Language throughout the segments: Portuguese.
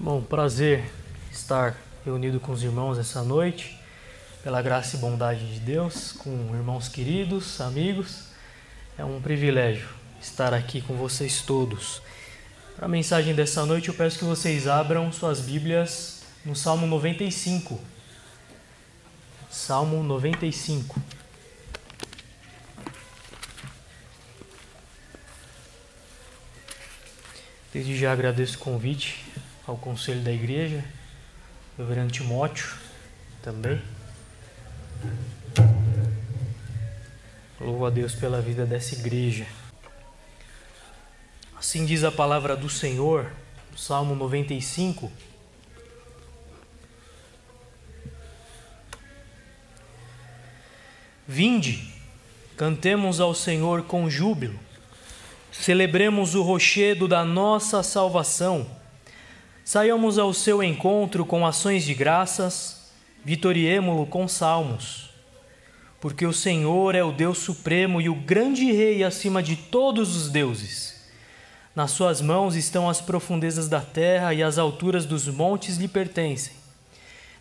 Bom, prazer estar reunido com os irmãos essa noite, pela graça e bondade de Deus, com irmãos queridos, amigos. É um privilégio estar aqui com vocês todos. Para a mensagem dessa noite, eu peço que vocês abram suas Bíblias no Salmo 95. Salmo 95. Desde já agradeço o convite ao conselho da igreja, reverendo Timóteo também. Louvo a Deus pela vida dessa igreja. Assim diz a palavra do Senhor, Salmo 95. Vinde, cantemos ao Senhor com júbilo, celebremos o rochedo da nossa salvação Saiamos ao seu encontro com ações de graças, vitoriemo-lo com salmos. Porque o Senhor é o Deus supremo e o grande Rei acima de todos os deuses. Nas suas mãos estão as profundezas da terra e as alturas dos montes lhe pertencem.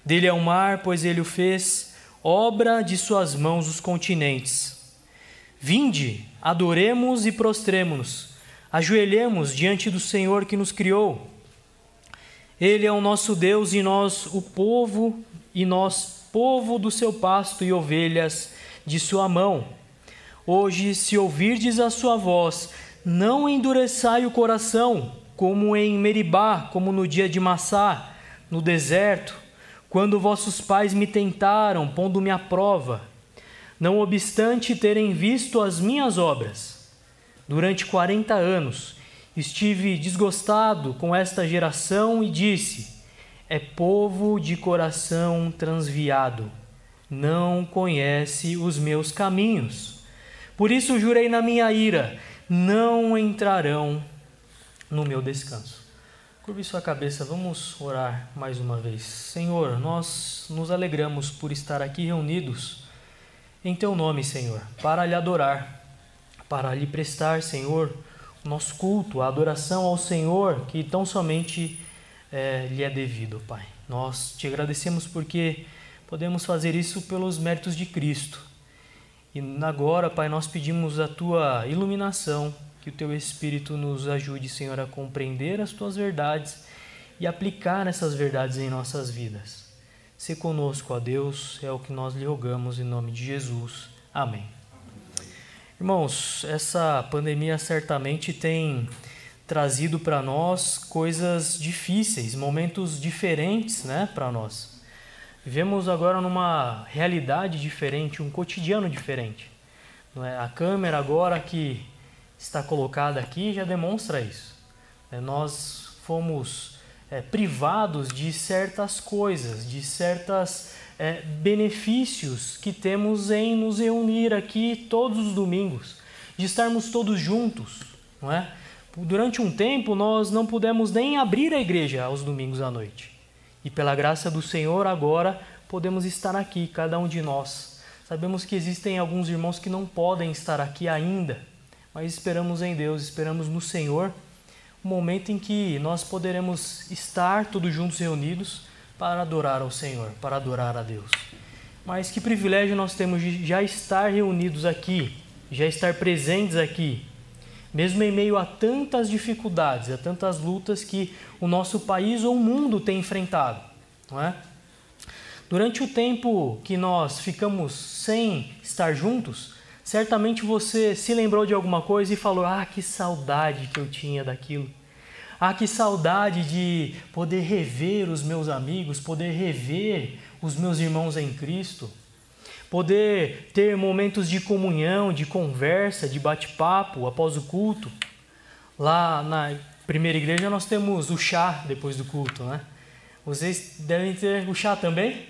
Dele é o mar, pois ele o fez, obra de suas mãos os continentes. Vinde, adoremos e prostremo-nos, ajoelhemos diante do Senhor que nos criou ele é o nosso Deus e nós o povo, e nós povo do seu pasto e ovelhas de sua mão. Hoje, se ouvirdes a sua voz, não endureçai o coração, como em Meribá, como no dia de Massá, no deserto, quando vossos pais me tentaram, pondo-me à prova, não obstante terem visto as minhas obras. Durante quarenta anos Estive desgostado com esta geração e disse: É povo de coração transviado, não conhece os meus caminhos. Por isso jurei na minha ira: não entrarão no meu descanso. Curve sua cabeça, vamos orar mais uma vez. Senhor, nós nos alegramos por estar aqui reunidos em Teu nome, Senhor, para lhe adorar, para lhe prestar, Senhor, nosso culto, a adoração ao Senhor que tão somente é, lhe é devido, Pai. Nós te agradecemos porque podemos fazer isso pelos méritos de Cristo. E agora, Pai, nós pedimos a tua iluminação, que o teu Espírito nos ajude, Senhor, a compreender as tuas verdades e aplicar essas verdades em nossas vidas. Se conosco, ó Deus, é o que nós lhe rogamos em nome de Jesus. Amém. Irmãos, essa pandemia certamente tem trazido para nós coisas difíceis, momentos diferentes, né, para nós. Vivemos agora numa realidade diferente, um cotidiano diferente. É? A câmera agora que está colocada aqui já demonstra isso. É, nós fomos é, privados de certas coisas, de certas é, benefícios que temos em nos reunir aqui todos os domingos, de estarmos todos juntos, não é? Durante um tempo nós não pudemos nem abrir a igreja aos domingos à noite. E pela graça do Senhor agora podemos estar aqui, cada um de nós. Sabemos que existem alguns irmãos que não podem estar aqui ainda, mas esperamos em Deus, esperamos no Senhor, o momento em que nós poderemos estar todos juntos reunidos para adorar ao Senhor, para adorar a Deus. Mas que privilégio nós temos de já estar reunidos aqui, já estar presentes aqui, mesmo em meio a tantas dificuldades, a tantas lutas que o nosso país ou o mundo tem enfrentado, não é? Durante o tempo que nós ficamos sem estar juntos, certamente você se lembrou de alguma coisa e falou: "Ah, que saudade que eu tinha daquilo". Ah, que saudade de poder rever os meus amigos, poder rever os meus irmãos em Cristo, poder ter momentos de comunhão, de conversa, de bate-papo após o culto. Lá na primeira igreja nós temos o chá depois do culto, né? Vocês devem ter o chá também?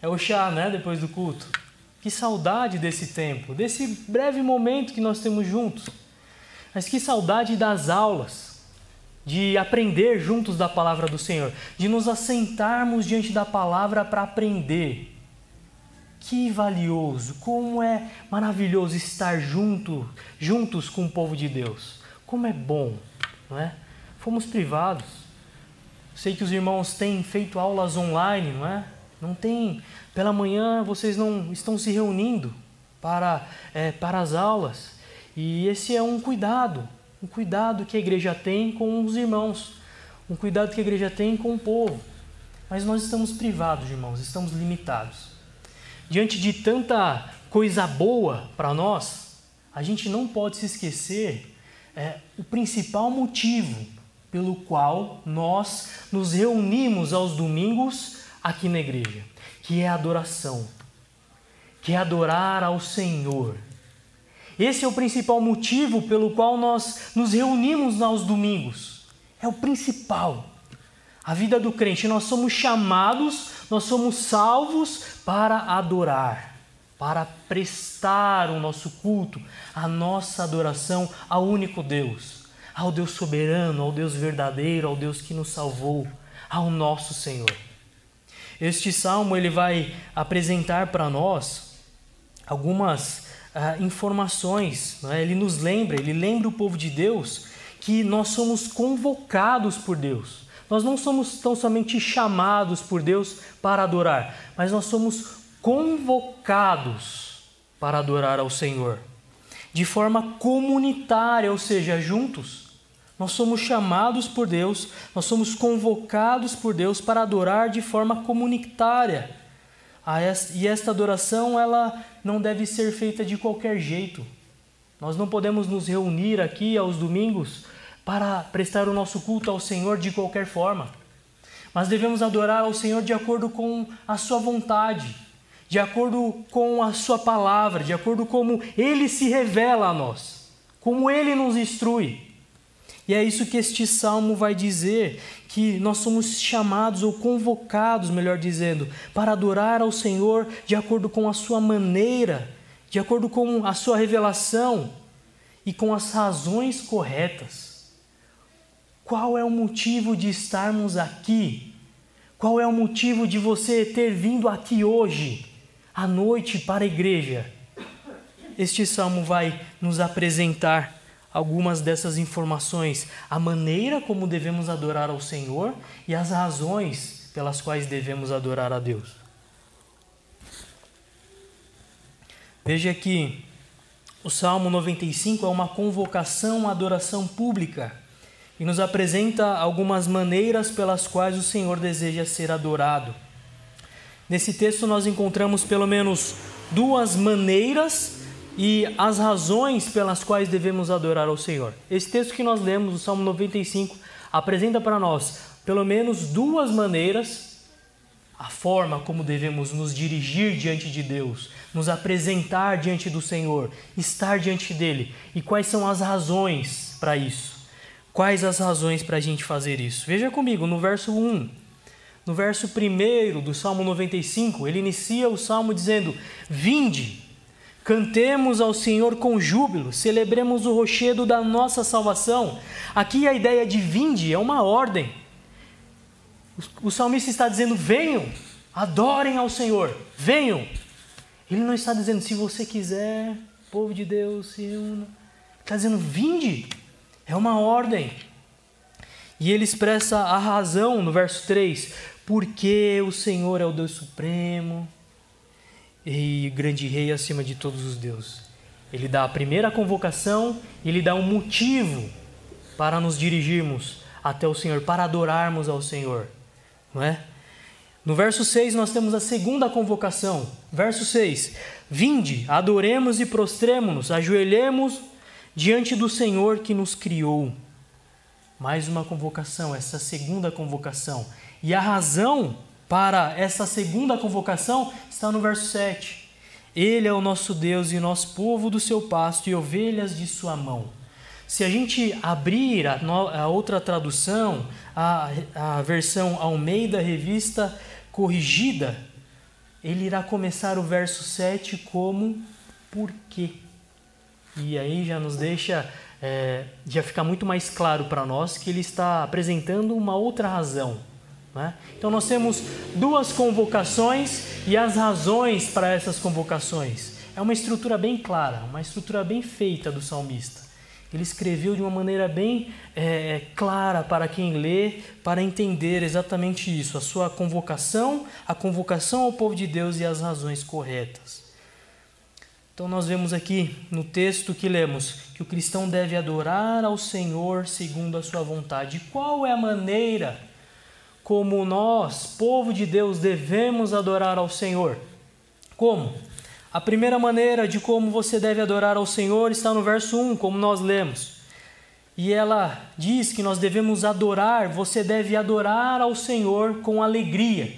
É o chá, né? Depois do culto. Que saudade desse tempo, desse breve momento que nós temos juntos. Mas que saudade das aulas de aprender juntos da palavra do Senhor, de nos assentarmos diante da palavra para aprender. Que valioso, como é maravilhoso estar junto, juntos com o povo de Deus. Como é bom, não é? Fomos privados. sei que os irmãos têm feito aulas online, não é? Não tem. Pela manhã vocês não estão se reunindo para, é, para as aulas. E esse é um cuidado, um cuidado que a igreja tem com os irmãos, um cuidado que a igreja tem com o povo. Mas nós estamos privados, irmãos, estamos limitados. Diante de tanta coisa boa para nós, a gente não pode se esquecer é, o principal motivo pelo qual nós nos reunimos aos domingos aqui na igreja, que é a adoração, que é adorar ao Senhor. Esse é o principal motivo pelo qual nós nos reunimos aos domingos. É o principal. A vida do crente, nós somos chamados, nós somos salvos para adorar, para prestar o nosso culto, a nossa adoração ao único Deus, ao Deus soberano, ao Deus verdadeiro, ao Deus que nos salvou, ao nosso Senhor. Este salmo ele vai apresentar para nós algumas uh, informações. Né? Ele nos lembra, ele lembra o povo de Deus que nós somos convocados por Deus. Nós não somos tão somente chamados por Deus para adorar, mas nós somos convocados para adorar ao Senhor de forma comunitária, ou seja, juntos. Nós somos chamados por Deus, nós somos convocados por Deus para adorar de forma comunitária. E esta adoração ela não deve ser feita de qualquer jeito. Nós não podemos nos reunir aqui aos domingos para prestar o nosso culto ao Senhor de qualquer forma. Mas devemos adorar ao Senhor de acordo com a sua vontade, de acordo com a sua palavra, de acordo com como ele se revela a nós, como ele nos instrui. E é isso que este salmo vai dizer, que nós somos chamados ou convocados, melhor dizendo, para adorar ao Senhor de acordo com a sua maneira, de acordo com a sua revelação e com as razões corretas. Qual é o motivo de estarmos aqui? Qual é o motivo de você ter vindo aqui hoje, à noite, para a igreja? Este salmo vai nos apresentar algumas dessas informações, a maneira como devemos adorar ao Senhor e as razões pelas quais devemos adorar a Deus. Veja que o Salmo 95 é uma convocação à adoração pública e nos apresenta algumas maneiras pelas quais o Senhor deseja ser adorado. Nesse texto nós encontramos pelo menos duas maneiras e as razões pelas quais devemos adorar ao Senhor. Esse texto que nós lemos, o Salmo 95, apresenta para nós pelo menos duas maneiras a forma como devemos nos dirigir diante de Deus, nos apresentar diante do Senhor, estar diante dele e quais são as razões para isso. Quais as razões para a gente fazer isso? Veja comigo no verso 1. No verso 1 do Salmo 95, ele inicia o salmo dizendo: Vinde, Cantemos ao Senhor com júbilo, celebremos o rochedo da nossa salvação. Aqui a ideia de vinde é uma ordem. O salmista está dizendo: venham, adorem ao Senhor, venham. Ele não está dizendo, se você quiser, povo de Deus, se una. Está dizendo, vinde, é uma ordem. E ele expressa a razão no verso 3: porque o Senhor é o Deus Supremo e grande rei acima de todos os deuses. Ele dá a primeira convocação ele dá um motivo para nos dirigirmos até o Senhor, para adorarmos ao Senhor, não é? No verso 6 nós temos a segunda convocação. Verso 6: Vinde, adoremos e prostremo-nos, ajoelhemos diante do Senhor que nos criou. Mais uma convocação, essa segunda convocação. E a razão para essa segunda convocação está no verso 7. Ele é o nosso Deus e nosso povo do seu pasto e ovelhas de sua mão. Se a gente abrir a, a outra tradução, a, a versão Almeida Revista Corrigida, ele irá começar o verso 7 como por quê? E aí já nos deixa, é, já fica muito mais claro para nós que ele está apresentando uma outra razão né? Então nós temos duas convocações e as razões para essas convocações. É uma estrutura bem clara, uma estrutura bem feita do salmista. Ele escreveu de uma maneira bem é, clara para quem lê, para entender exatamente isso, a sua convocação, a convocação ao povo de Deus e as razões corretas. Então, nós vemos aqui no texto que lemos que o cristão deve adorar ao Senhor segundo a sua vontade. Qual é a maneira como nós, povo de Deus, devemos adorar ao Senhor? Como? A primeira maneira de como você deve adorar ao Senhor está no verso 1, como nós lemos. E ela diz que nós devemos adorar, você deve adorar ao Senhor com alegria.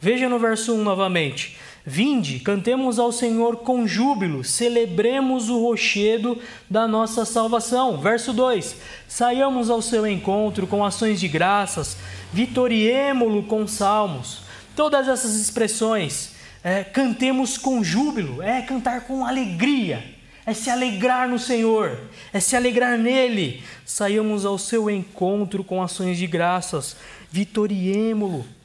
Veja no verso 1 novamente. Vinde, cantemos ao Senhor com júbilo, celebremos o rochedo da nossa salvação. Verso 2: Saiamos ao seu encontro com ações de graças, vitoriemo-lo com salmos. Todas essas expressões é, cantemos com júbilo, é cantar com alegria, é se alegrar no Senhor, é se alegrar nele. Saiamos ao seu encontro com ações de graças, vitoriemo-lo.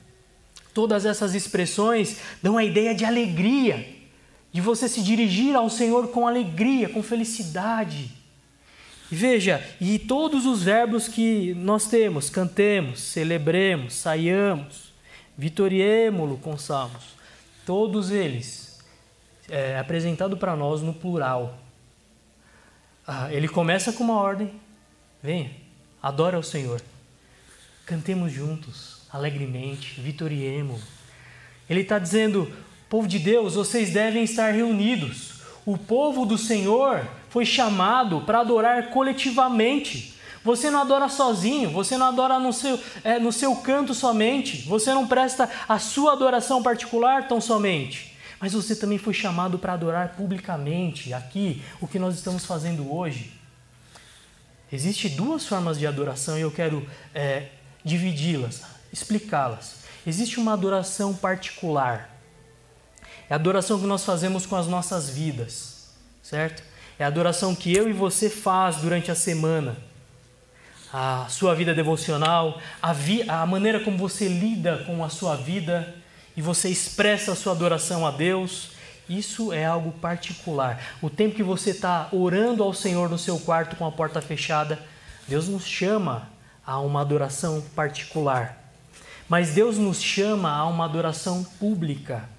Todas essas expressões dão a ideia de alegria, de você se dirigir ao Senhor com alegria, com felicidade. E veja, e todos os verbos que nós temos, cantemos, celebremos, saiamos, vitoriemo-lo com salmos Todos eles é apresentado para nós no plural. Ah, ele começa com uma ordem: venha, adora o Senhor. Cantemos juntos, alegremente, vitoriemos. Ele está dizendo: povo de Deus, vocês devem estar reunidos. O povo do Senhor foi chamado para adorar coletivamente. Você não adora sozinho, você não adora no seu, é, no seu canto somente, você não presta a sua adoração particular tão somente, mas você também foi chamado para adorar publicamente, aqui, o que nós estamos fazendo hoje. Existem duas formas de adoração e eu quero é, dividi-las, explicá-las. Existe uma adoração particular, é a adoração que nós fazemos com as nossas vidas, certo? É a adoração que eu e você faz durante a semana a sua vida devocional, a, vi, a maneira como você lida com a sua vida e você expressa a sua adoração a Deus, isso é algo particular. O tempo que você está orando ao Senhor no seu quarto com a porta fechada, Deus nos chama a uma adoração particular. Mas Deus nos chama a uma adoração pública.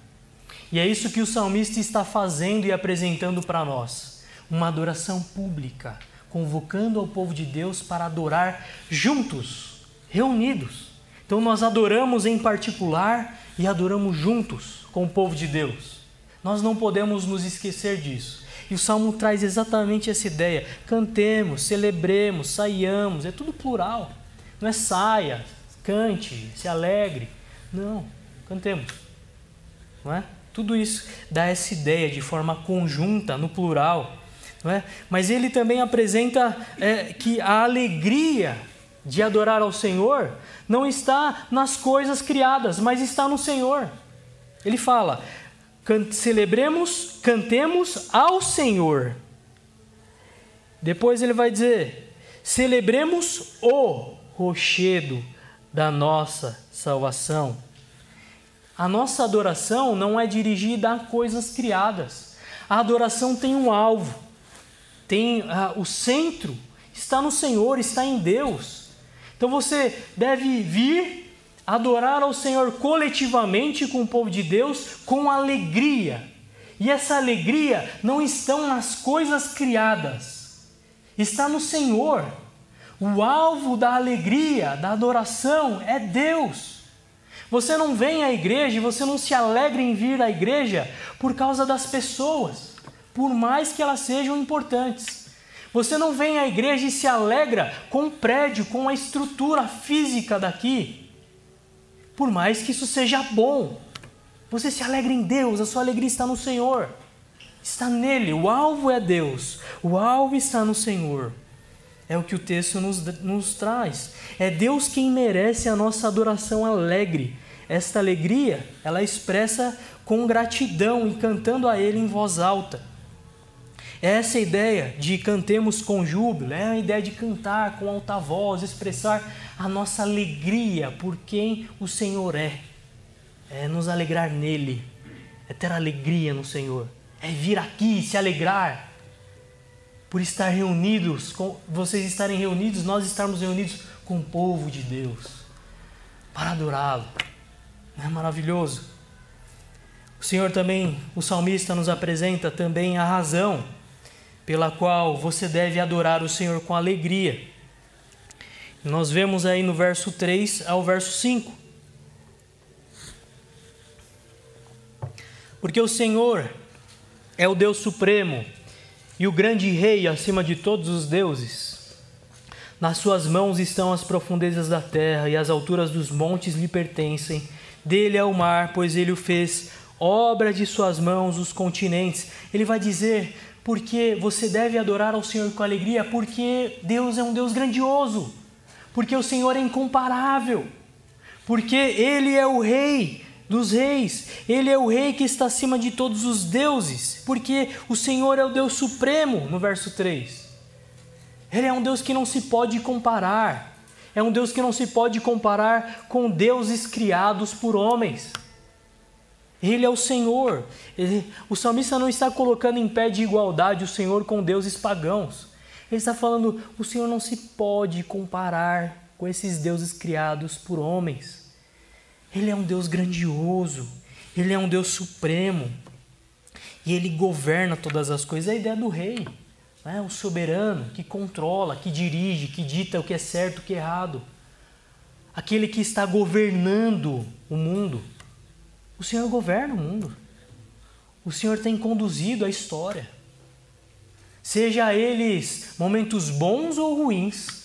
E é isso que o salmista está fazendo e apresentando para nós: uma adoração pública convocando ao povo de Deus para adorar juntos, reunidos. Então nós adoramos em particular e adoramos juntos com o povo de Deus. Nós não podemos nos esquecer disso. E o salmo traz exatamente essa ideia: cantemos, celebremos, saiamos, é tudo plural. Não é saia, cante, se alegre. Não, cantemos. Não é? Tudo isso dá essa ideia de forma conjunta, no plural. É? Mas ele também apresenta é, que a alegria de adorar ao Senhor não está nas coisas criadas, mas está no Senhor. Ele fala: celebremos, cantemos ao Senhor. Depois ele vai dizer: celebremos o rochedo da nossa salvação. A nossa adoração não é dirigida a coisas criadas. A adoração tem um alvo tem ah, o centro está no Senhor, está em Deus. Então você deve vir adorar ao Senhor coletivamente com o povo de Deus com alegria. E essa alegria não está nas coisas criadas, está no Senhor. O alvo da alegria, da adoração é Deus. Você não vem à igreja, você não se alegra em vir à igreja por causa das pessoas por mais que elas sejam importantes. Você não vem à igreja e se alegra com o prédio, com a estrutura física daqui, por mais que isso seja bom. Você se alegra em Deus, a sua alegria está no Senhor, está nele. O alvo é Deus, o alvo está no Senhor. É o que o texto nos, nos traz. É Deus quem merece a nossa adoração alegre. Esta alegria, ela expressa com gratidão e cantando a Ele em voz alta. Essa ideia de cantemos com júbilo é a ideia de cantar com alta voz, expressar a nossa alegria por quem o Senhor é. É nos alegrar nele, é ter alegria no Senhor, é vir aqui se alegrar. Por estar reunidos, com vocês estarem reunidos, nós estarmos reunidos com o povo de Deus para adorá-lo. Não é maravilhoso? O Senhor também, o salmista nos apresenta também a razão pela qual você deve adorar o Senhor com alegria. Nós vemos aí no verso 3 ao verso 5. Porque o Senhor é o Deus supremo e o grande rei acima de todos os deuses. Nas suas mãos estão as profundezas da terra e as alturas dos montes lhe pertencem. Dele é o mar, pois ele o fez, obra de suas mãos os continentes. Ele vai dizer porque você deve adorar ao Senhor com alegria, porque Deus é um Deus grandioso, porque o Senhor é incomparável, porque Ele é o Rei dos Reis, Ele é o Rei que está acima de todos os deuses, porque o Senhor é o Deus supremo, no verso 3. Ele é um Deus que não se pode comparar, é um Deus que não se pode comparar com deuses criados por homens. Ele é o Senhor. Ele, o salmista não está colocando em pé de igualdade o Senhor com deuses pagãos. Ele está falando: o Senhor não se pode comparar com esses deuses criados por homens. Ele é um Deus grandioso. Ele é um Deus supremo. E ele governa todas as coisas. É a ideia do rei. Né? O soberano que controla, que dirige, que dita o que é certo o que é errado. Aquele que está governando o mundo. O Senhor governa o mundo. O Senhor tem conduzido a história. Seja eles momentos bons ou ruins,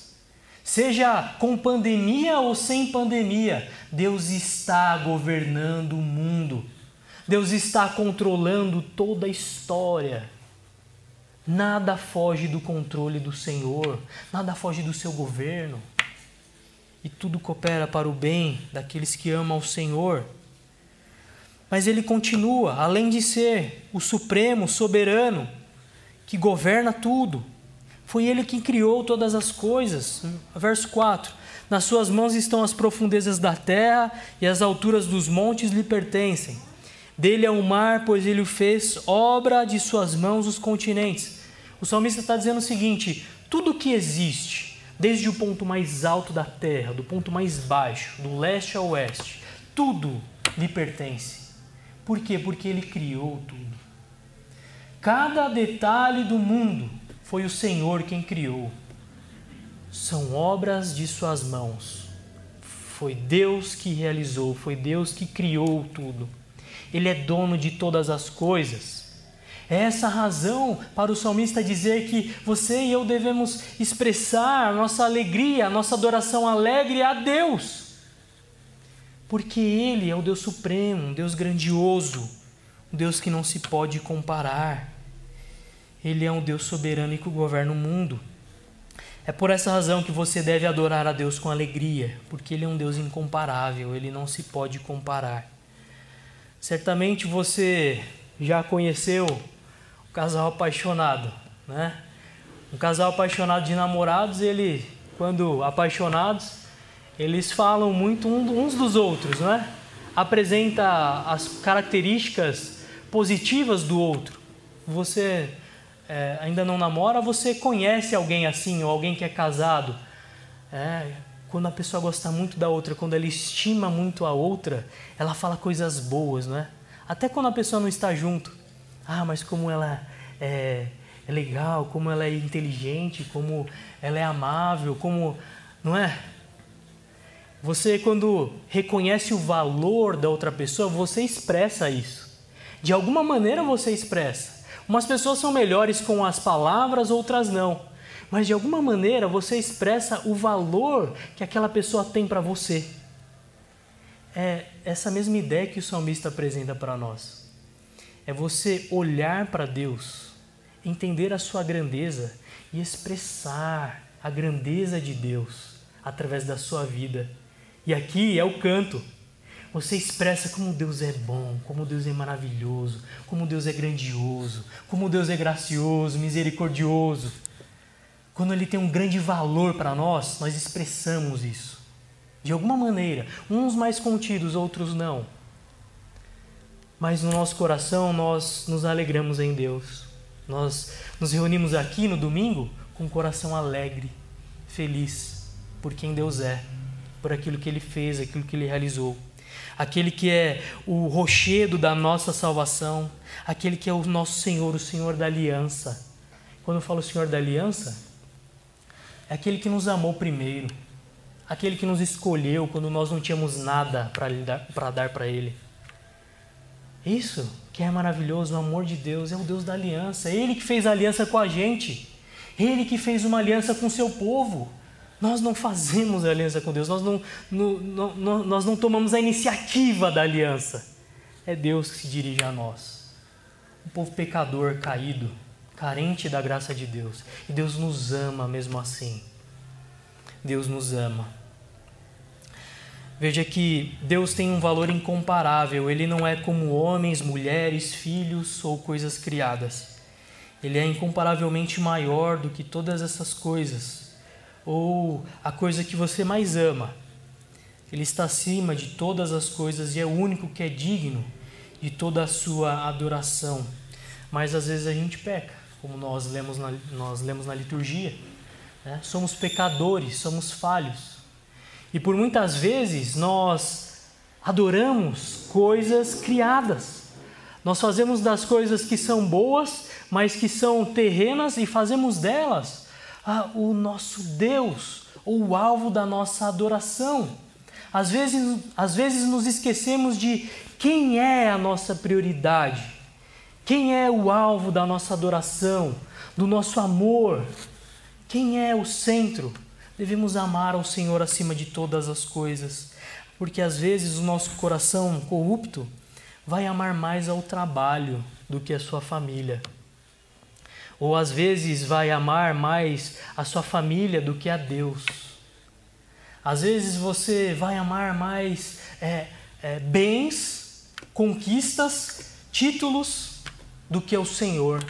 seja com pandemia ou sem pandemia, Deus está governando o mundo. Deus está controlando toda a história. Nada foge do controle do Senhor, nada foge do seu governo. E tudo coopera para o bem daqueles que amam o Senhor. Mas ele continua, além de ser o supremo, soberano, que governa tudo, foi ele quem criou todas as coisas. Verso 4: Nas suas mãos estão as profundezas da terra e as alturas dos montes lhe pertencem. Dele é o mar, pois ele o fez, obra de suas mãos os continentes. O salmista está dizendo o seguinte: tudo que existe, desde o ponto mais alto da terra, do ponto mais baixo, do leste ao oeste, tudo lhe pertence. Por quê? Porque ele criou tudo. Cada detalhe do mundo foi o Senhor quem criou. São obras de suas mãos. Foi Deus que realizou, foi Deus que criou tudo. Ele é dono de todas as coisas. É essa razão para o salmista dizer que você e eu devemos expressar nossa alegria, nossa adoração alegre a Deus porque Ele é o Deus supremo, um Deus grandioso, um Deus que não se pode comparar. Ele é um Deus soberano e que governa o mundo. É por essa razão que você deve adorar a Deus com alegria, porque Ele é um Deus incomparável, Ele não se pode comparar. Certamente você já conheceu o casal apaixonado, né? Um casal apaixonado de namorados, ele, quando apaixonados, eles falam muito uns dos outros, não é? Apresenta as características positivas do outro. Você é, ainda não namora, você conhece alguém assim, ou alguém que é casado. É, quando a pessoa gosta muito da outra, quando ela estima muito a outra, ela fala coisas boas, não é? Até quando a pessoa não está junto. Ah, mas como ela é, é legal, como ela é inteligente, como ela é amável, como. Não é? Você, quando reconhece o valor da outra pessoa, você expressa isso. De alguma maneira você expressa. Umas pessoas são melhores com as palavras, outras não. Mas de alguma maneira você expressa o valor que aquela pessoa tem para você. É essa mesma ideia que o salmista apresenta para nós. É você olhar para Deus, entender a sua grandeza e expressar a grandeza de Deus através da sua vida e aqui é o canto. Você expressa como Deus é bom, como Deus é maravilhoso, como Deus é grandioso, como Deus é gracioso, misericordioso. Quando Ele tem um grande valor para nós, nós expressamos isso. De alguma maneira, uns mais contidos, outros não. Mas no nosso coração nós nos alegramos em Deus. Nós nos reunimos aqui no domingo com um coração alegre, feliz por quem Deus é, por aquilo que Ele fez, aquilo que Ele realizou. Aquele que é o rochedo da nossa salvação, aquele que é o nosso Senhor, o Senhor da aliança. Quando eu falo Senhor da aliança, é aquele que nos amou primeiro, aquele que nos escolheu quando nós não tínhamos nada para dar para Ele. Isso que é maravilhoso, o amor de Deus é o Deus da aliança, é Ele que fez aliança com a gente, Ele que fez uma aliança com o seu povo. Nós não fazemos aliança com Deus, nós não, nós não tomamos a iniciativa da aliança. É Deus que se dirige a nós. Um povo pecador, caído, carente da graça de Deus. E Deus nos ama mesmo assim. Deus nos ama. Veja que Deus tem um valor incomparável, ele não é como homens, mulheres, filhos ou coisas criadas. Ele é incomparavelmente maior do que todas essas coisas ou a coisa que você mais ama. Ele está acima de todas as coisas e é o único que é digno de toda a sua adoração. Mas às vezes a gente peca, como nós lemos na, nós lemos na liturgia. Né? Somos pecadores, somos falhos. E por muitas vezes nós adoramos coisas criadas. Nós fazemos das coisas que são boas, mas que são terrenas, e fazemos delas ah, o nosso Deus, ou o alvo da nossa adoração. Às vezes, às vezes nos esquecemos de quem é a nossa prioridade, quem é o alvo da nossa adoração, do nosso amor, quem é o centro. Devemos amar ao Senhor acima de todas as coisas, porque às vezes o nosso coração corrupto vai amar mais ao trabalho do que a sua família ou às vezes vai amar mais a sua família do que a Deus. Às vezes você vai amar mais é, é, bens, conquistas, títulos do que o Senhor.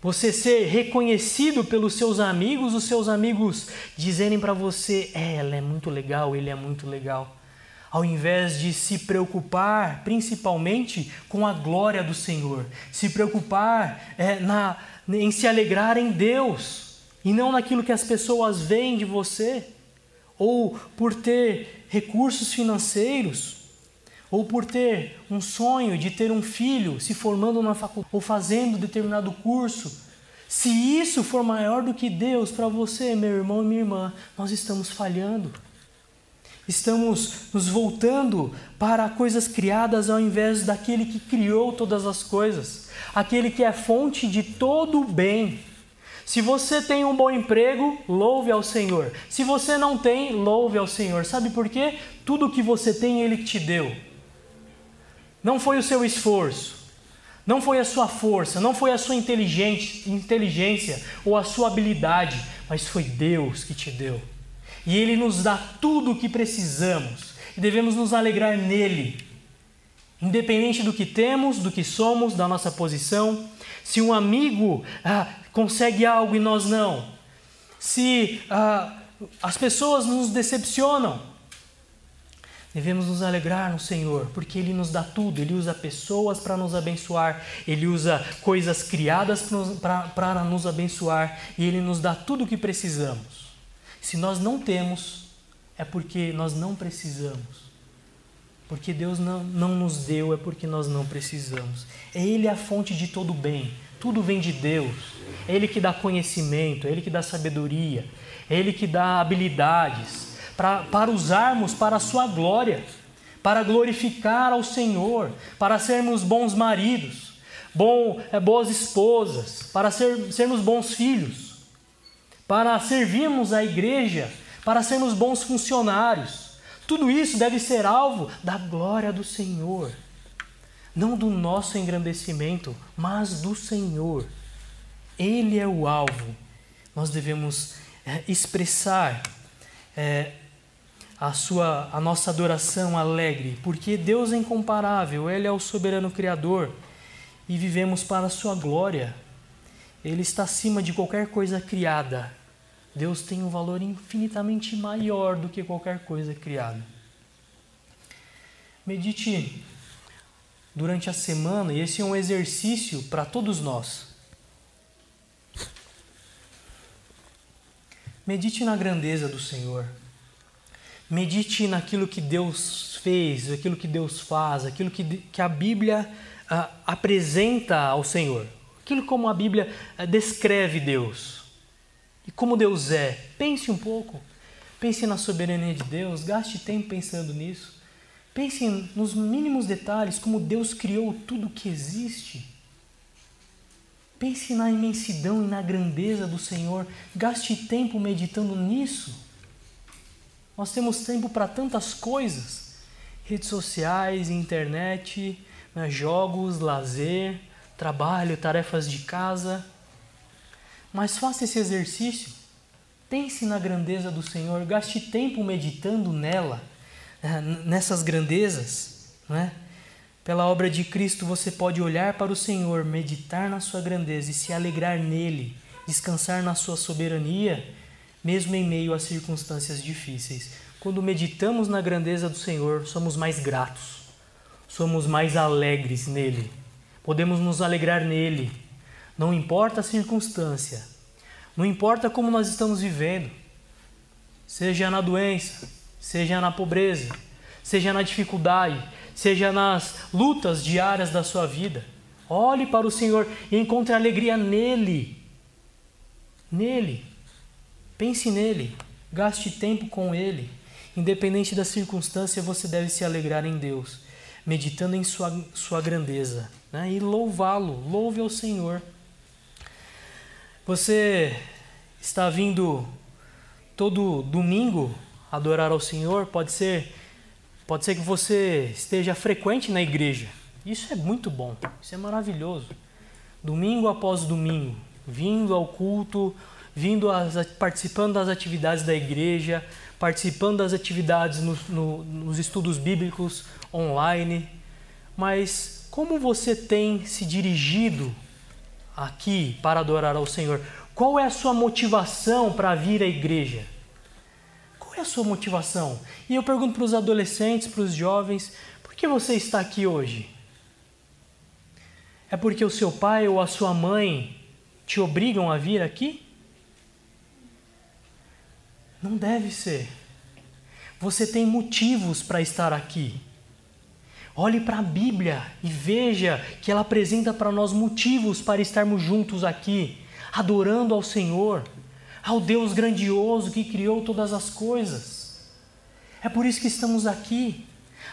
Você ser reconhecido pelos seus amigos, os seus amigos dizerem para você: é, ela é muito legal, ele é muito legal ao invés de se preocupar principalmente com a glória do Senhor, se preocupar é, na, em se alegrar em Deus e não naquilo que as pessoas veem de você, ou por ter recursos financeiros, ou por ter um sonho de ter um filho se formando na faculdade ou fazendo determinado curso. Se isso for maior do que Deus para você, meu irmão e minha irmã, nós estamos falhando. Estamos nos voltando para coisas criadas ao invés daquele que criou todas as coisas, aquele que é fonte de todo o bem. Se você tem um bom emprego, louve ao Senhor. Se você não tem, louve ao Senhor. Sabe por quê? Tudo que você tem, Ele te deu. Não foi o seu esforço, não foi a sua força, não foi a sua inteligência ou a sua habilidade, mas foi Deus que te deu. E Ele nos dá tudo o que precisamos. E devemos nos alegrar nele. Independente do que temos, do que somos, da nossa posição, se um amigo ah, consegue algo e nós não, se ah, as pessoas nos decepcionam, devemos nos alegrar no Senhor, porque Ele nos dá tudo, Ele usa pessoas para nos abençoar, Ele usa coisas criadas para nos abençoar. E Ele nos dá tudo o que precisamos. Se nós não temos, é porque nós não precisamos. Porque Deus não, não nos deu, é porque nós não precisamos. É Ele a fonte de todo bem. Tudo vem de Deus. É Ele que dá conhecimento, é Ele que dá sabedoria, é Ele que dá habilidades para, para usarmos para a Sua glória, para glorificar ao Senhor, para sermos bons maridos, bom, é, boas esposas, para ser, sermos bons filhos para servirmos a igreja, para sermos bons funcionários. Tudo isso deve ser alvo da glória do Senhor, não do nosso engrandecimento, mas do Senhor. Ele é o alvo. Nós devemos é, expressar é, a sua, a nossa adoração alegre, porque Deus é incomparável. Ele é o soberano Criador e vivemos para a sua glória. Ele está acima de qualquer coisa criada. Deus tem um valor infinitamente maior do que qualquer coisa criada. Medite durante a semana, e esse é um exercício para todos nós. Medite na grandeza do Senhor. Medite naquilo que Deus fez, aquilo que Deus faz, aquilo que, que a Bíblia ah, apresenta ao Senhor. Aquilo como a Bíblia ah, descreve Deus. E como Deus é. Pense um pouco. Pense na soberania de Deus. Gaste tempo pensando nisso. Pense nos mínimos detalhes, como Deus criou tudo que existe. Pense na imensidão e na grandeza do Senhor. Gaste tempo meditando nisso. Nós temos tempo para tantas coisas: redes sociais, internet, né, jogos, lazer, trabalho, tarefas de casa. Mas faça esse exercício. Pense na grandeza do Senhor. Gaste tempo meditando nela, né, nessas grandezas. Né? Pela obra de Cristo, você pode olhar para o Senhor, meditar na sua grandeza e se alegrar nele, descansar na sua soberania, mesmo em meio a circunstâncias difíceis. Quando meditamos na grandeza do Senhor, somos mais gratos, somos mais alegres nele, podemos nos alegrar nele. Não importa a circunstância, não importa como nós estamos vivendo, seja na doença, seja na pobreza, seja na dificuldade, seja nas lutas diárias da sua vida. Olhe para o Senhor e encontre alegria nele. Nele. Pense nele. Gaste tempo com ele. Independente da circunstância, você deve se alegrar em Deus, meditando em sua, sua grandeza né? e louvá-lo. Louve ao Senhor. Você está vindo todo domingo adorar ao Senhor? Pode ser Pode ser que você esteja frequente na igreja. Isso é muito bom, isso é maravilhoso. Domingo após domingo, vindo ao culto, vindo as, participando das atividades da igreja, participando das atividades no, no, nos estudos bíblicos online. Mas como você tem se dirigido aqui para adorar ao Senhor? Qual é a sua motivação para vir à igreja? é a sua motivação? E eu pergunto para os adolescentes, para os jovens, por que você está aqui hoje? É porque o seu pai ou a sua mãe te obrigam a vir aqui? Não deve ser. Você tem motivos para estar aqui. Olhe para a Bíblia e veja que ela apresenta para nós motivos para estarmos juntos aqui, adorando ao Senhor ao Deus grandioso que criou todas as coisas. É por isso que estamos aqui.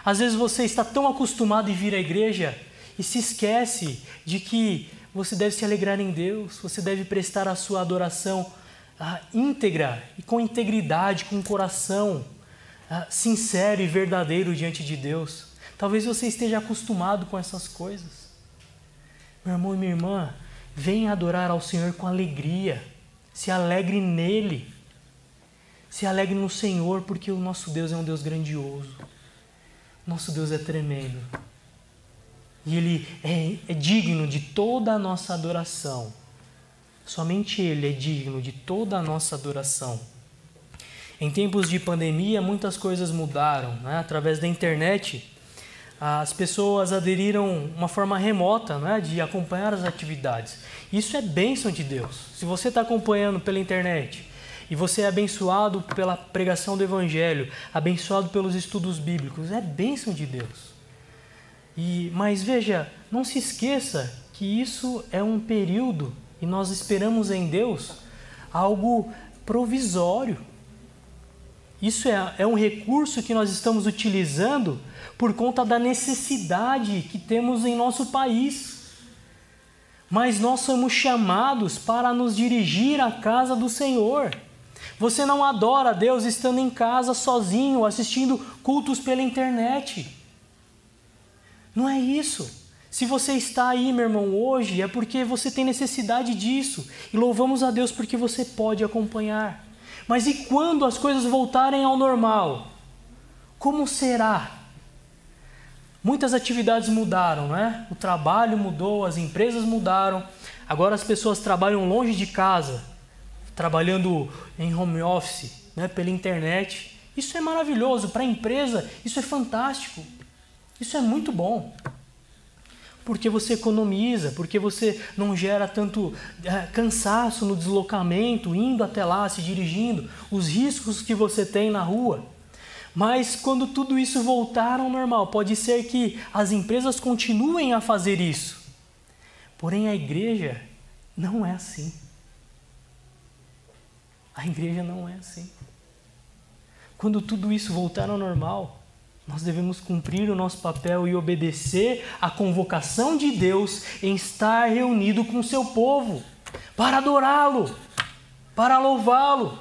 Às vezes você está tão acostumado a vir à igreja e se esquece de que você deve se alegrar em Deus, você deve prestar a sua adoração ah, íntegra e com integridade, com coração sincero e verdadeiro diante de Deus. Talvez você esteja acostumado com essas coisas. Meu irmão e minha irmã, venha adorar ao Senhor com alegria se alegre nele. Se alegre no Senhor, porque o nosso Deus é um Deus grandioso. Nosso Deus é tremendo. E Ele é, é digno de toda a nossa adoração. Somente Ele é digno de toda a nossa adoração. Em tempos de pandemia, muitas coisas mudaram. Né? Através da internet, as pessoas aderiram uma forma remota né, de acompanhar as atividades. Isso é bênção de Deus. Se você está acompanhando pela internet e você é abençoado pela pregação do Evangelho, abençoado pelos estudos bíblicos, é bênção de Deus. E, mas veja, não se esqueça que isso é um período e nós esperamos em Deus algo provisório. Isso é, é um recurso que nós estamos utilizando por conta da necessidade que temos em nosso país. Mas nós somos chamados para nos dirigir à casa do Senhor. Você não adora Deus estando em casa sozinho, assistindo cultos pela internet. Não é isso. Se você está aí, meu irmão, hoje, é porque você tem necessidade disso. E louvamos a Deus porque você pode acompanhar. Mas e quando as coisas voltarem ao normal? Como será? Muitas atividades mudaram, né? O trabalho mudou, as empresas mudaram. Agora as pessoas trabalham longe de casa, trabalhando em home office, né? pela internet. Isso é maravilhoso para a empresa, isso é fantástico. Isso é muito bom. Porque você economiza, porque você não gera tanto é, cansaço no deslocamento, indo até lá, se dirigindo, os riscos que você tem na rua. Mas quando tudo isso voltar ao normal, pode ser que as empresas continuem a fazer isso. Porém, a igreja não é assim. A igreja não é assim. Quando tudo isso voltar ao normal, nós devemos cumprir o nosso papel e obedecer à convocação de Deus em estar reunido com o seu povo, para adorá-lo, para louvá-lo.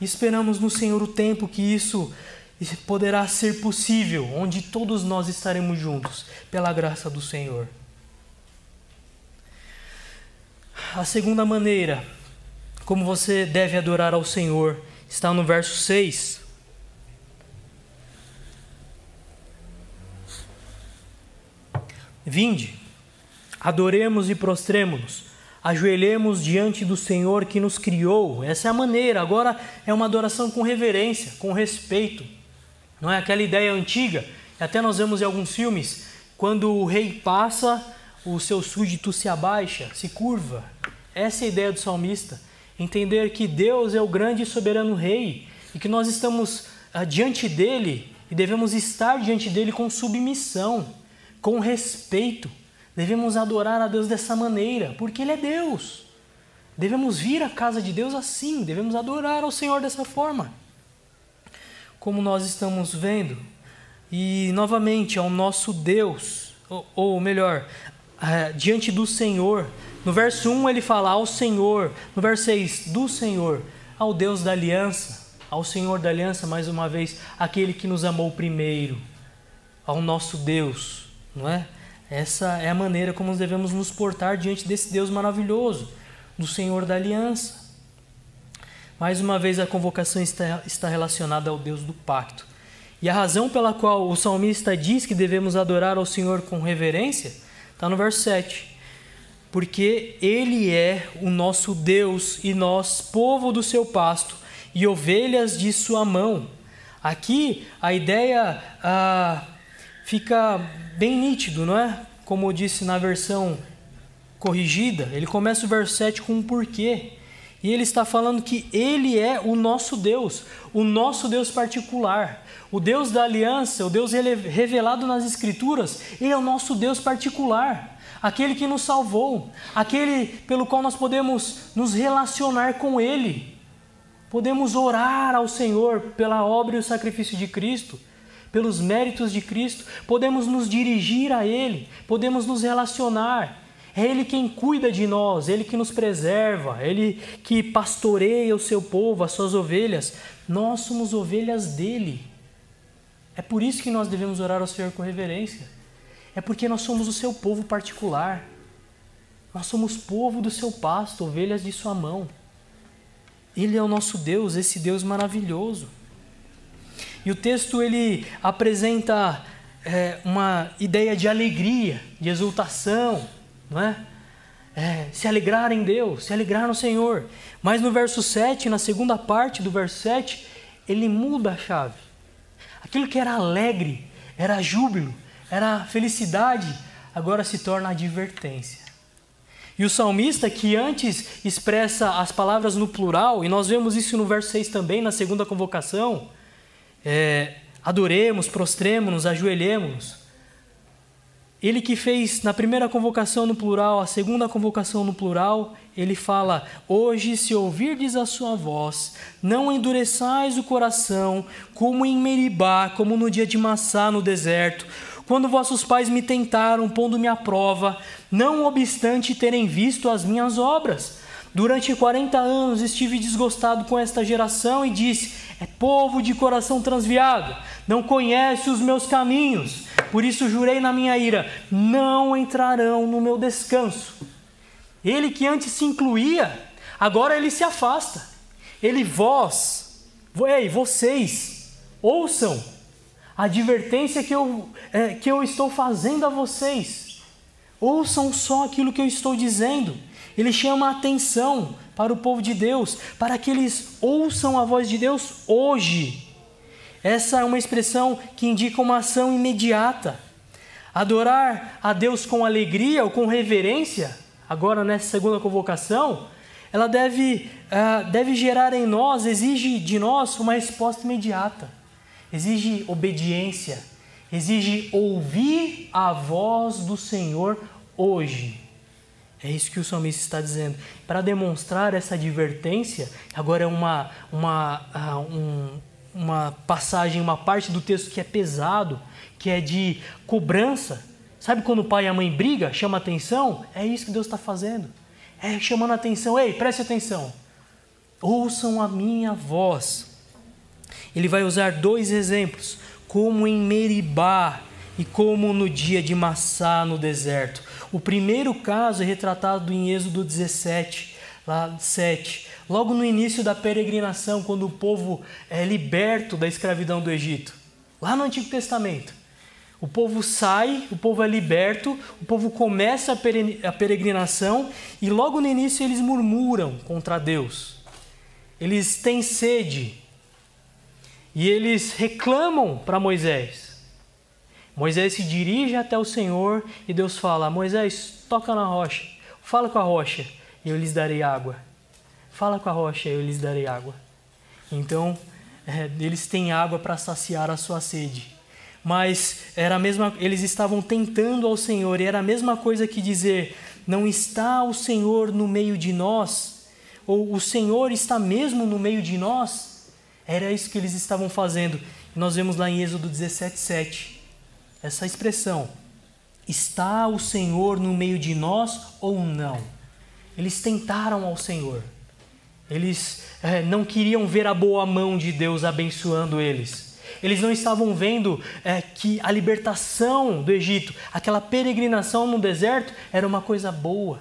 Esperamos no Senhor o tempo que isso poderá ser possível, onde todos nós estaremos juntos, pela graça do Senhor. A segunda maneira como você deve adorar ao Senhor está no verso 6. Vinde, adoremos e prostremos-nos, ajoelhemos diante do Senhor que nos criou. Essa é a maneira. Agora é uma adoração com reverência, com respeito. Não é aquela ideia antiga, até nós vemos em alguns filmes, quando o rei passa, o seu súdito se abaixa, se curva. Essa é a ideia do salmista. Entender que Deus é o grande e soberano rei e que nós estamos ah, diante dele e devemos estar diante dele com submissão, com respeito. Devemos adorar a Deus dessa maneira, porque ele é Deus. Devemos vir à casa de Deus assim, devemos adorar ao Senhor dessa forma como nós estamos vendo. E novamente ao nosso Deus, ou, ou melhor, é, diante do Senhor. No verso 1 ele fala ao Senhor, no verso 6, do Senhor, ao Deus da aliança, ao Senhor da aliança, mais uma vez, aquele que nos amou primeiro, ao nosso Deus, não é? Essa é a maneira como devemos nos portar diante desse Deus maravilhoso, do Senhor da aliança. Mais uma vez, a convocação está, está relacionada ao Deus do pacto. E a razão pela qual o salmista diz que devemos adorar ao Senhor com reverência está no verso 7. Porque Ele é o nosso Deus e nós, povo do seu pasto e ovelhas de sua mão. Aqui a ideia ah, fica bem nítido, não é? Como eu disse na versão corrigida, ele começa o verso 7 com um porquê. E ele está falando que ele é o nosso Deus, o nosso Deus particular. O Deus da aliança, o Deus revelado nas Escrituras, ele é o nosso Deus particular. Aquele que nos salvou, aquele pelo qual nós podemos nos relacionar com ele. Podemos orar ao Senhor pela obra e o sacrifício de Cristo, pelos méritos de Cristo, podemos nos dirigir a Ele, podemos nos relacionar. É Ele quem cuida de nós, Ele que nos preserva, Ele que pastoreia o seu povo, as suas ovelhas. Nós somos ovelhas dele. É por isso que nós devemos orar ao Senhor com reverência. É porque nós somos o seu povo particular. Nós somos povo do seu pasto, ovelhas de sua mão. Ele é o nosso Deus, esse Deus maravilhoso. E o texto ele apresenta é, uma ideia de alegria, de exultação, não é? é? Se alegrar em Deus, se alegrar no Senhor. Mas no verso 7, na segunda parte do verso 7, ele muda a chave. Aquilo que era alegre, era júbilo, era felicidade, agora se torna advertência. E o salmista, que antes expressa as palavras no plural, e nós vemos isso no verso 6 também, na segunda convocação, é, adoremos, prostremos-nos, ajoelhemos. Ele que fez na primeira convocação no plural, a segunda convocação no plural, ele fala: Hoje, se ouvirdes a sua voz, não endureçais o coração, como em Meribá, como no dia de Massá no deserto, quando vossos pais me tentaram, pondo-me à prova, não obstante terem visto as minhas obras. Durante 40 anos estive desgostado com esta geração e disse: É povo de coração transviado, não conhece os meus caminhos. Por isso jurei na minha ira: não entrarão no meu descanso. Ele que antes se incluía, agora ele se afasta. Ele, vós, ei, vocês, ouçam a advertência que eu, é, que eu estou fazendo a vocês. Ouçam só aquilo que eu estou dizendo. Ele chama a atenção para o povo de Deus, para que eles ouçam a voz de Deus hoje essa é uma expressão que indica uma ação imediata. Adorar a Deus com alegria ou com reverência, agora nessa segunda convocação, ela deve, uh, deve gerar em nós, exige de nós uma resposta imediata, exige obediência, exige ouvir a voz do Senhor hoje. É isso que o salmista está dizendo. Para demonstrar essa advertência, agora é uma, uma, um, uma passagem, uma parte do texto que é pesado, que é de cobrança. Sabe quando o pai e a mãe brigam, chama atenção? É isso que Deus está fazendo é, chamando atenção, ei, preste atenção, ouçam a minha voz. Ele vai usar dois exemplos, como em Meribá e como no dia de Massá no deserto. O primeiro caso é retratado em Êxodo 17, lá 7, logo no início da peregrinação, quando o povo é liberto da escravidão do Egito, lá no Antigo Testamento. O povo sai, o povo é liberto, o povo começa a peregrinação e logo no início eles murmuram contra Deus. Eles têm sede e eles reclamam para Moisés. Moisés se dirige até o Senhor e Deus fala: Moisés, toca na rocha, fala com a rocha e eu lhes darei água. Fala com a rocha e eu lhes darei água. Então, é, eles têm água para saciar a sua sede mas era a mesma, eles estavam tentando ao Senhor, e era a mesma coisa que dizer: não está o Senhor no meio de nós, ou o Senhor está mesmo no meio de nós. Era isso que eles estavam fazendo. Nós vemos lá em Êxodo 17:7 essa expressão: está o Senhor no meio de nós ou não? Eles tentaram ao Senhor. Eles é, não queriam ver a boa mão de Deus abençoando eles. Eles não estavam vendo é, que a libertação do Egito, aquela peregrinação no deserto, era uma coisa boa.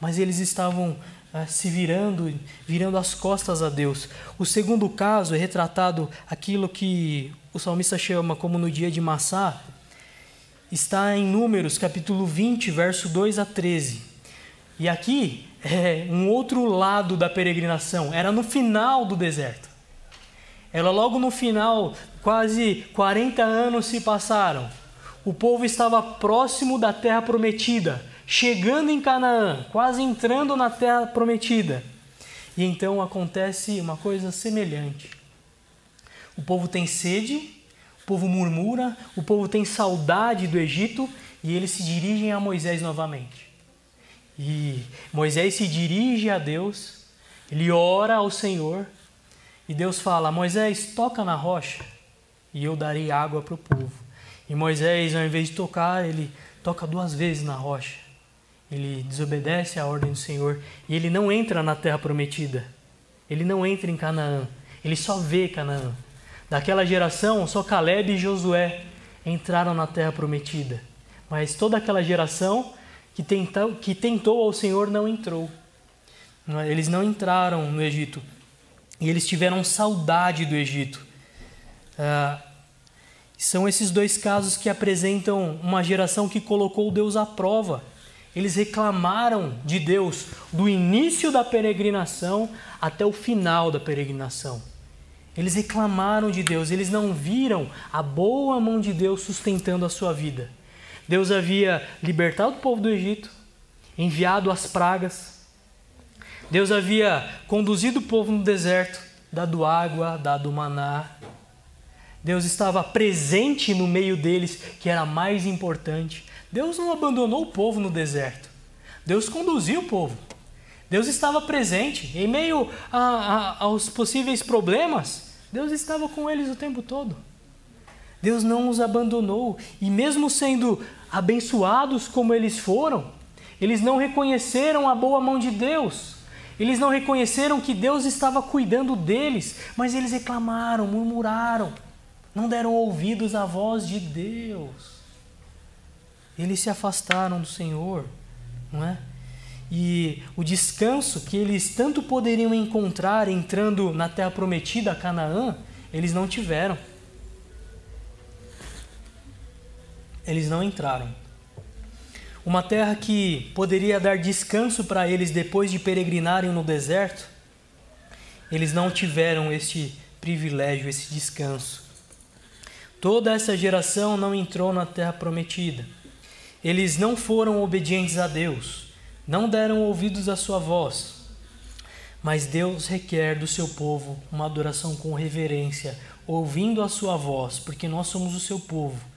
Mas eles estavam é, se virando, virando as costas a Deus. O segundo caso é retratado aquilo que o salmista chama como no dia de Massá, está em Números, capítulo 20, verso 2 a 13. E aqui é um outro lado da peregrinação, era no final do deserto. Ela logo no final, quase 40 anos se passaram. O povo estava próximo da terra prometida, chegando em Canaã, quase entrando na terra prometida. E então acontece uma coisa semelhante. O povo tem sede, o povo murmura, o povo tem saudade do Egito e eles se dirigem a Moisés novamente. E Moisés se dirige a Deus, ele ora ao Senhor e Deus fala: Moisés, toca na rocha e eu darei água para o povo. E Moisés, ao invés de tocar, ele toca duas vezes na rocha. Ele desobedece à ordem do Senhor e ele não entra na terra prometida. Ele não entra em Canaã. Ele só vê Canaã. Daquela geração, só Caleb e Josué entraram na terra prometida. Mas toda aquela geração que tentou, que tentou ao Senhor não entrou. Eles não entraram no Egito. E eles tiveram saudade do Egito. Ah, são esses dois casos que apresentam uma geração que colocou Deus à prova. Eles reclamaram de Deus do início da peregrinação até o final da peregrinação. Eles reclamaram de Deus, eles não viram a boa mão de Deus sustentando a sua vida. Deus havia libertado o povo do Egito, enviado as pragas, Deus havia conduzido o povo no deserto, dado água, dado maná. Deus estava presente no meio deles, que era mais importante. Deus não abandonou o povo no deserto. Deus conduziu o povo. Deus estava presente em meio a, a, aos possíveis problemas. Deus estava com eles o tempo todo. Deus não os abandonou. E mesmo sendo abençoados como eles foram, eles não reconheceram a boa mão de Deus. Eles não reconheceram que Deus estava cuidando deles, mas eles reclamaram, murmuraram, não deram ouvidos à voz de Deus. Eles se afastaram do Senhor, não é? E o descanso que eles tanto poderiam encontrar entrando na terra prometida, Canaã, eles não tiveram. Eles não entraram. Uma terra que poderia dar descanso para eles depois de peregrinarem no deserto, eles não tiveram este privilégio, esse descanso. Toda essa geração não entrou na terra prometida. Eles não foram obedientes a Deus, não deram ouvidos à sua voz. Mas Deus requer do seu povo uma adoração com reverência, ouvindo a sua voz, porque nós somos o seu povo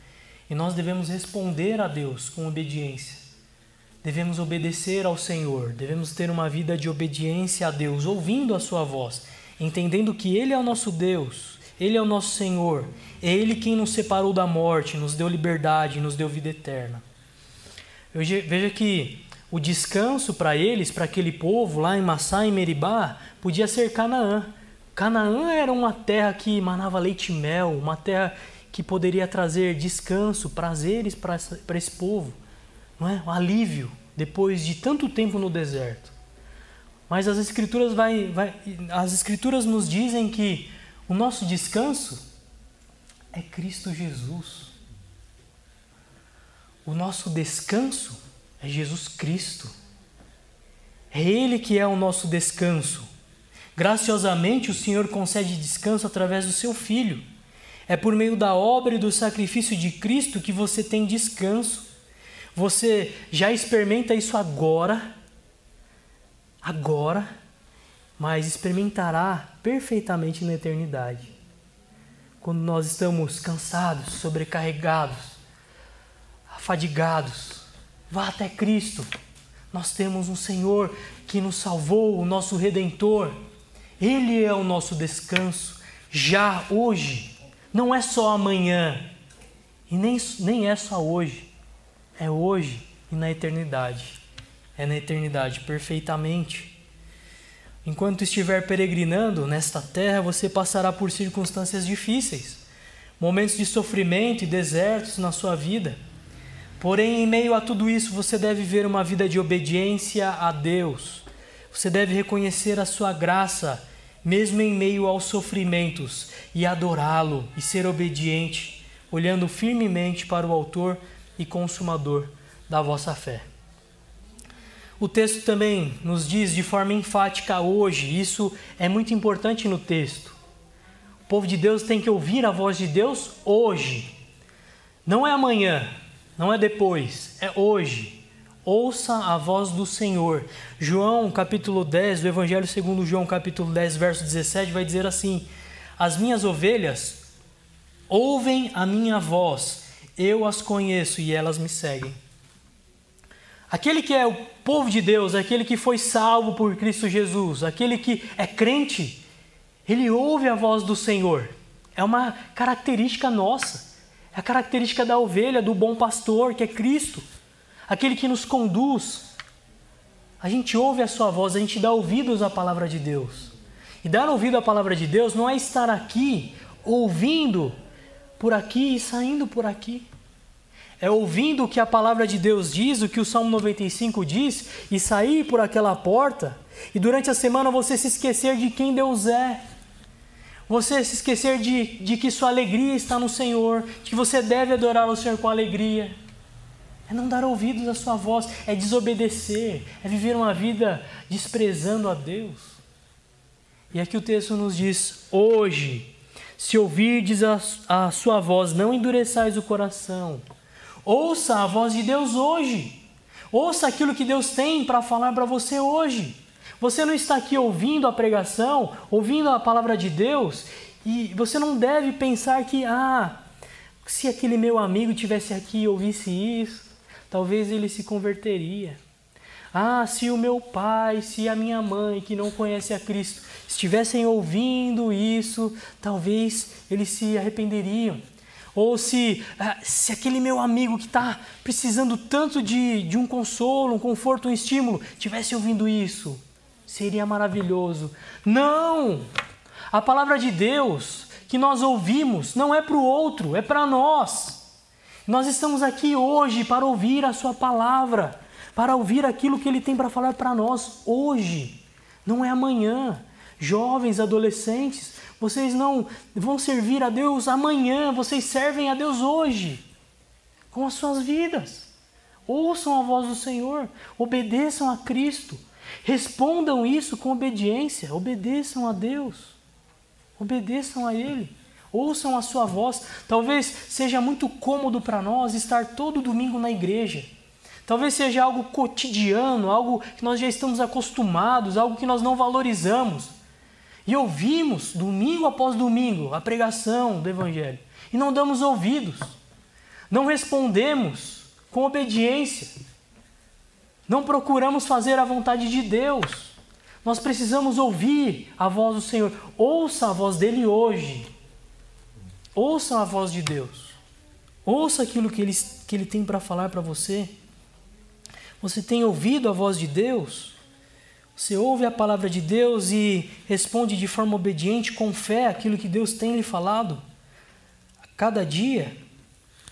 e nós devemos responder a Deus com obediência. Devemos obedecer ao Senhor, devemos ter uma vida de obediência a Deus, ouvindo a sua voz, entendendo que Ele é o nosso Deus, Ele é o nosso Senhor, é Ele quem nos separou da morte, nos deu liberdade, nos deu vida eterna. Veja que o descanso para eles, para aquele povo lá em Massá e Meribá, podia ser Canaã. Canaã era uma terra que manava leite e mel, uma terra que poderia trazer descanso, prazeres para esse povo, não é? Um alívio depois de tanto tempo no deserto. Mas as escrituras vai, vai, as escrituras nos dizem que o nosso descanso é Cristo Jesus. O nosso descanso é Jesus Cristo. É Ele que é o nosso descanso. Graciosamente, o Senhor concede descanso através do seu Filho. É por meio da obra e do sacrifício de Cristo que você tem descanso. Você já experimenta isso agora, agora, mas experimentará perfeitamente na eternidade. Quando nós estamos cansados, sobrecarregados, afadigados, vá até Cristo. Nós temos um Senhor que nos salvou, o nosso redentor. Ele é o nosso descanso, já hoje. Não é só amanhã, e nem, nem é só hoje. É hoje e na eternidade. É na eternidade, perfeitamente. Enquanto estiver peregrinando nesta terra, você passará por circunstâncias difíceis, momentos de sofrimento e desertos na sua vida. Porém, em meio a tudo isso, você deve ver uma vida de obediência a Deus você deve reconhecer a sua graça, mesmo em meio aos sofrimentos, e adorá-lo e ser obediente, olhando firmemente para o Autor e Consumador da vossa fé. O texto também nos diz de forma enfática hoje, isso é muito importante no texto. O povo de Deus tem que ouvir a voz de Deus hoje. Não é amanhã, não é depois, é hoje. Ouça a voz do Senhor. João, capítulo 10, do Evangelho segundo João, capítulo 10, verso 17, vai dizer assim: As minhas ovelhas ouvem a minha voz, eu as conheço e elas me seguem. Aquele que é o povo de Deus, aquele que foi salvo por Cristo Jesus, aquele que é crente, ele ouve a voz do Senhor. É uma característica nossa. É a característica da ovelha, do bom pastor, que é Cristo aquele que nos conduz. A gente ouve a sua voz, a gente dá ouvidos à palavra de Deus. E dar ouvido à palavra de Deus não é estar aqui ouvindo por aqui e saindo por aqui. É ouvindo o que a palavra de Deus diz, o que o Salmo 95 diz, e sair por aquela porta, e durante a semana você se esquecer de quem Deus é. Você se esquecer de, de que sua alegria está no Senhor, de que você deve adorar o Senhor com alegria. É não dar ouvidos à sua voz, é desobedecer, é viver uma vida desprezando a Deus. E aqui o texto nos diz: hoje, se ouvirdes a, a sua voz, não endureçais o coração. Ouça a voz de Deus hoje. Ouça aquilo que Deus tem para falar para você hoje. Você não está aqui ouvindo a pregação, ouvindo a palavra de Deus, e você não deve pensar que, ah, se aquele meu amigo tivesse aqui e ouvisse isso, talvez ele se converteria. Ah, se o meu pai, se a minha mãe, que não conhece a Cristo, estivessem ouvindo isso, talvez eles se arrependeriam. Ou se, ah, se aquele meu amigo que está precisando tanto de, de um consolo, um conforto, um estímulo, tivesse ouvindo isso, seria maravilhoso. Não! A palavra de Deus que nós ouvimos não é para o outro, é para nós. Nós estamos aqui hoje para ouvir a Sua palavra, para ouvir aquilo que Ele tem para falar para nós hoje, não é amanhã. Jovens, adolescentes, vocês não vão servir a Deus amanhã, vocês servem a Deus hoje, com as suas vidas. Ouçam a voz do Senhor, obedeçam a Cristo, respondam isso com obediência, obedeçam a Deus, obedeçam a Ele. ouçam a sua voz. Talvez seja muito cômodo para nós estar todo domingo na igreja. Talvez seja algo cotidiano, algo que nós já estamos acostumados, algo que nós não valorizamos. E ouvimos domingo após domingo a pregação do Evangelho e não damos ouvidos, não respondemos com obediência, não procuramos fazer a vontade de Deus. Nós precisamos ouvir a voz do Senhor. Ouça a voz dele hoje. Ouça a voz de Deus. Ouça aquilo que ele, que ele tem para falar para você. Você tem ouvido a voz de Deus? Você ouve a palavra de Deus e responde de forma obediente, com fé, aquilo que Deus tem lhe falado? A cada dia,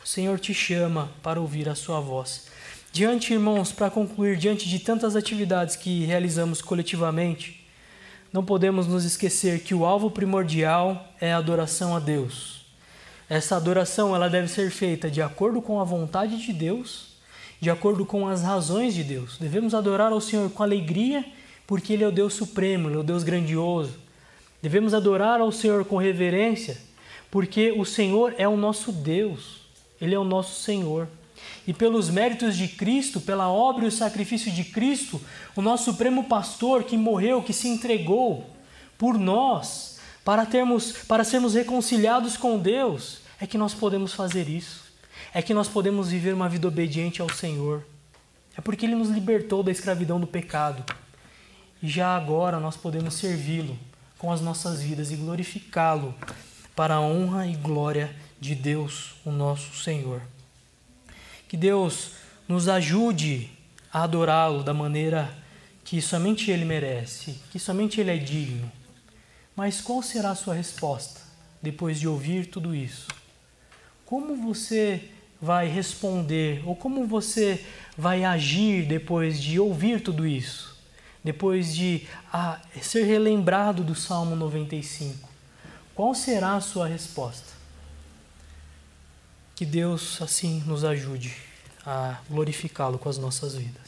o Senhor te chama para ouvir a sua voz. Diante, irmãos, para concluir, diante de tantas atividades que realizamos coletivamente, não podemos nos esquecer que o alvo primordial é a adoração a Deus. Essa adoração ela deve ser feita de acordo com a vontade de Deus, de acordo com as razões de Deus. Devemos adorar ao Senhor com alegria, porque Ele é o Deus supremo, Ele é o Deus grandioso. Devemos adorar ao Senhor com reverência, porque o Senhor é o nosso Deus, Ele é o nosso Senhor. E pelos méritos de Cristo, pela obra e o sacrifício de Cristo, o nosso supremo pastor que morreu, que se entregou por nós, para termos para sermos reconciliados com Deus, é que nós podemos fazer isso. É que nós podemos viver uma vida obediente ao Senhor. É porque ele nos libertou da escravidão do pecado. E já agora nós podemos servi-lo com as nossas vidas e glorificá-lo para a honra e glória de Deus, o nosso Senhor. Que Deus nos ajude a adorá-lo da maneira que somente Ele merece, que somente Ele é digno. Mas qual será a sua resposta depois de ouvir tudo isso? Como você vai responder ou como você vai agir depois de ouvir tudo isso? Depois de ah, ser relembrado do Salmo 95? Qual será a sua resposta? Que Deus assim nos ajude a glorificá-lo com as nossas vidas.